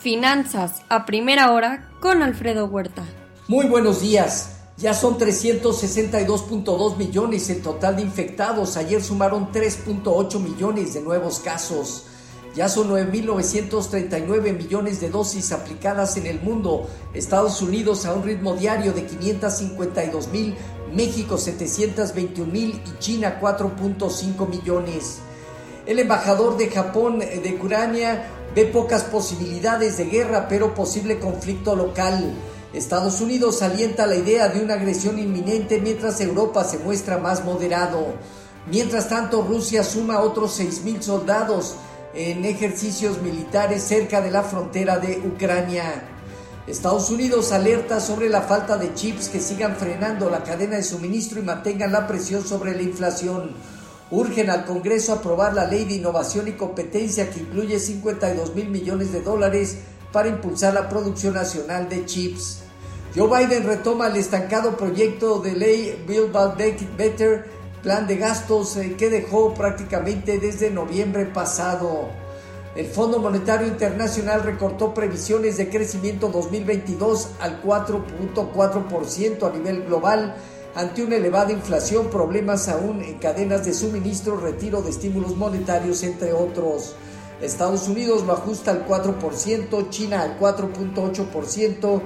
Finanzas a primera hora con Alfredo Huerta. Muy buenos días. Ya son 362.2 millones el total de infectados. Ayer sumaron 3.8 millones de nuevos casos. Ya son 9.939 millones de dosis aplicadas en el mundo. Estados Unidos a un ritmo diario de 552 mil, México 721 mil y China 4.5 millones. El embajador de Japón de Ucrania ve pocas posibilidades de guerra, pero posible conflicto local. Estados Unidos alienta la idea de una agresión inminente mientras Europa se muestra más moderado. Mientras tanto, Rusia suma otros 6.000 soldados en ejercicios militares cerca de la frontera de Ucrania. Estados Unidos alerta sobre la falta de chips que sigan frenando la cadena de suministro y mantengan la presión sobre la inflación. Urgen al Congreso aprobar la ley de innovación y competencia que incluye 52 mil millones de dólares para impulsar la producción nacional de chips. Joe Biden retoma el estancado proyecto de ley Build Back Better, plan de gastos eh, que dejó prácticamente desde noviembre pasado. El Fondo Monetario Internacional recortó previsiones de crecimiento 2022 al 4.4% a nivel global ante una elevada inflación, problemas aún en cadenas de suministro, retiro de estímulos monetarios, entre otros. Estados Unidos lo ajusta al 4%, China al 4.8%,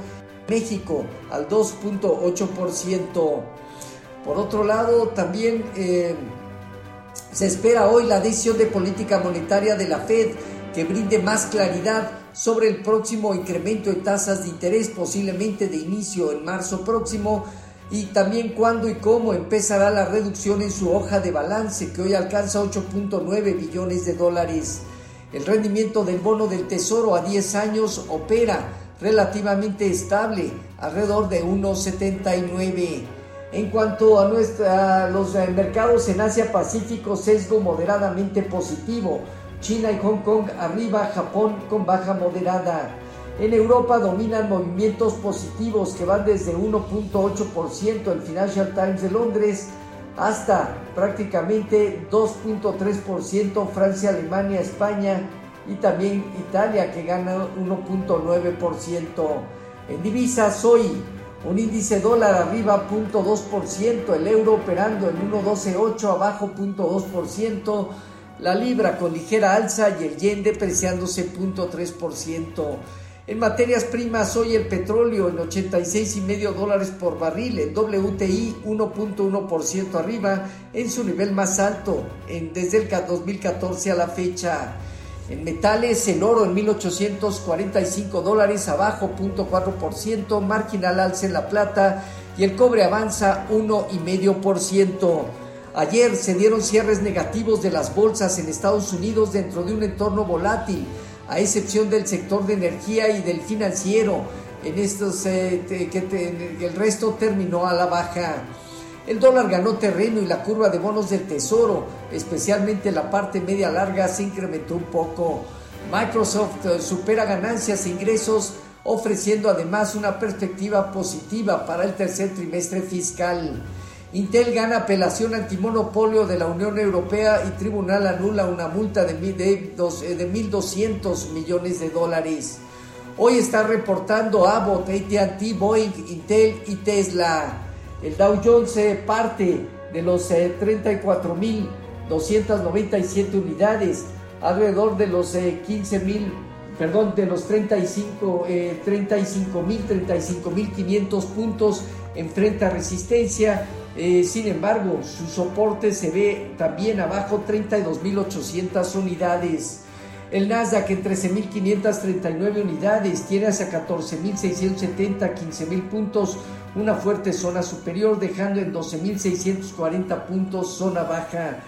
México al 2.8%. Por otro lado, también eh, se espera hoy la decisión de política monetaria de la Fed que brinde más claridad sobre el próximo incremento de tasas de interés, posiblemente de inicio en marzo próximo, y también cuándo y cómo empezará la reducción en su hoja de balance, que hoy alcanza 8.9 billones de dólares. El rendimiento del bono del Tesoro a 10 años opera relativamente estable, alrededor de 1,79. En cuanto a, nuestra, los eh, mercados en Asia Pacífico, sesgo moderadamente positivo. China y Hong Kong arriba, Japón con baja moderada. En Europa dominan movimientos positivos que van desde 1.8% el Financial Times de Londres hasta prácticamente 2.3% Francia, Alemania, España y también Italia que gana 1.9%. En divisas hoy un índice dólar arriba 0.2%, el euro operando en 1.128 abajo 0.2%, la libra con ligera alza y el yen depreciándose 0.3%. En materias primas, hoy el petróleo en 86 y medio dólares por barril, el WTI 1.1% arriba en su nivel más alto en, desde el 2014 a la fecha. En metales, el oro en 1845 dólares, abajo 0.4%, marginal alza en la plata y el cobre avanza 1,5%. Ayer se dieron cierres negativos de las bolsas en Estados Unidos dentro de un entorno volátil a excepción del sector de energía y del financiero. En estos, eh, el resto terminó a la baja. El dólar ganó terreno y la curva de bonos del tesoro, especialmente la parte media larga, se incrementó un poco. Microsoft eh, supera ganancias e ingresos, ofreciendo además una perspectiva positiva para el tercer trimestre fiscal. Intel gana apelación antimonopolio de la Unión Europea y tribunal anula una multa de 1.200 eh, millones de dólares. Hoy está reportando Abbott, ATT, Boeing, Intel y Tesla. El Dow Jones parte de los 34.297 eh, unidades, alrededor de los 15.000, eh, perdón, de los 35, 35.000, 35.500 puntos enfrenta resistencia eh, sin embargo, su soporte se ve también abajo 32.800 unidades. El Nasdaq en 13.539 unidades tiene hacia 14.670, 15.000 puntos, una fuerte zona superior, dejando en 12.640 puntos zona baja.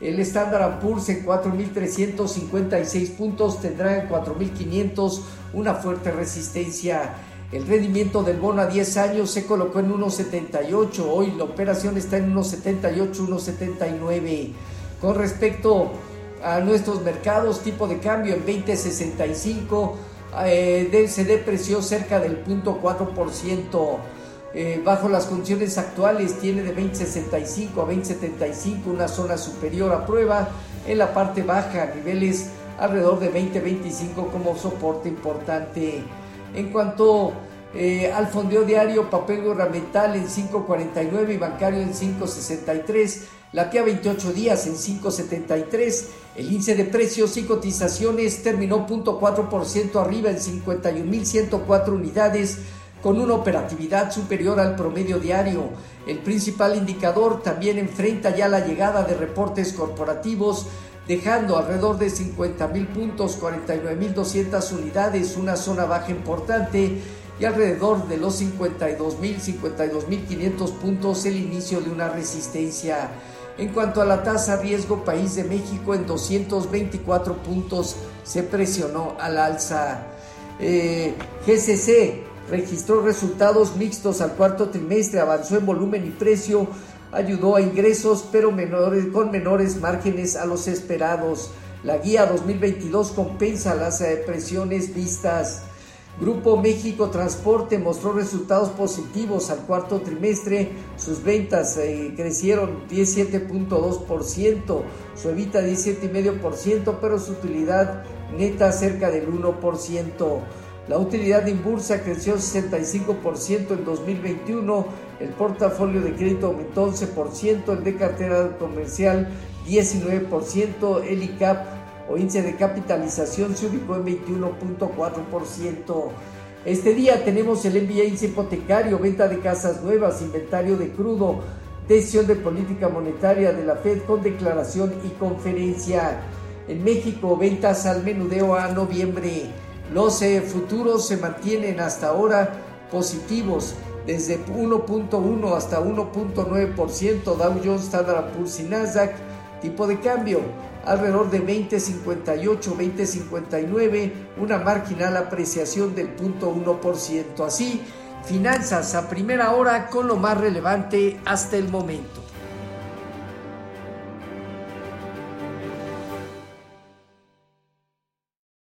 El Standard Poor's en 4.356 puntos tendrá en 4.500 una fuerte resistencia. El rendimiento del bono a 10 años se colocó en 1.78. Hoy la operación está en 1.78, 1.79. Con respecto a nuestros mercados, tipo de cambio en 20.65 eh, se depreció cerca del 0.4%. Eh, bajo las condiciones actuales tiene de 20.65 a 20.75 una zona superior a prueba. En la parte baja, niveles alrededor de 20.25 como soporte importante. En cuanto eh, al fondeo diario, papel gubernamental en 5.49 y bancario en 5.63, la TIA 28 días en 5.73, el índice de precios y cotizaciones terminó 0.4% arriba en 51.104 unidades con una operatividad superior al promedio diario. El principal indicador también enfrenta ya la llegada de reportes corporativos dejando alrededor de 50 mil puntos, 49 mil 200 unidades, una zona baja importante y alrededor de los 52 mil, 52 mil 500 puntos el inicio de una resistencia. En cuanto a la tasa riesgo país de México en 224 puntos se presionó al alza. Eh, GCC registró resultados mixtos al cuarto trimestre, avanzó en volumen y precio ayudó a ingresos, pero menores, con menores márgenes a los esperados. La guía 2022 compensa las eh, presiones vistas. Grupo México Transporte mostró resultados positivos al cuarto trimestre. Sus ventas eh, crecieron 17.2%, su evita 17,5%, pero su utilidad neta cerca del 1%. La utilidad de Inbursa creció 65% en 2021, el portafolio de crédito aumentó 11%, el de cartera comercial 19%, el ICAP o índice de capitalización se ubicó en 21.4%. Este día tenemos el MBA índice hipotecario, venta de casas nuevas, inventario de crudo, decisión de política monetaria de la Fed con declaración y conferencia. En México, ventas al menudeo a noviembre. Los eh, futuros se mantienen hasta ahora positivos desde 1.1 hasta 1.9%, Dow Jones, Standard Poor's y Nasdaq, tipo de cambio alrededor de 20.58, 20.59, una marginal apreciación del 0.1%. Así, finanzas a primera hora con lo más relevante hasta el momento.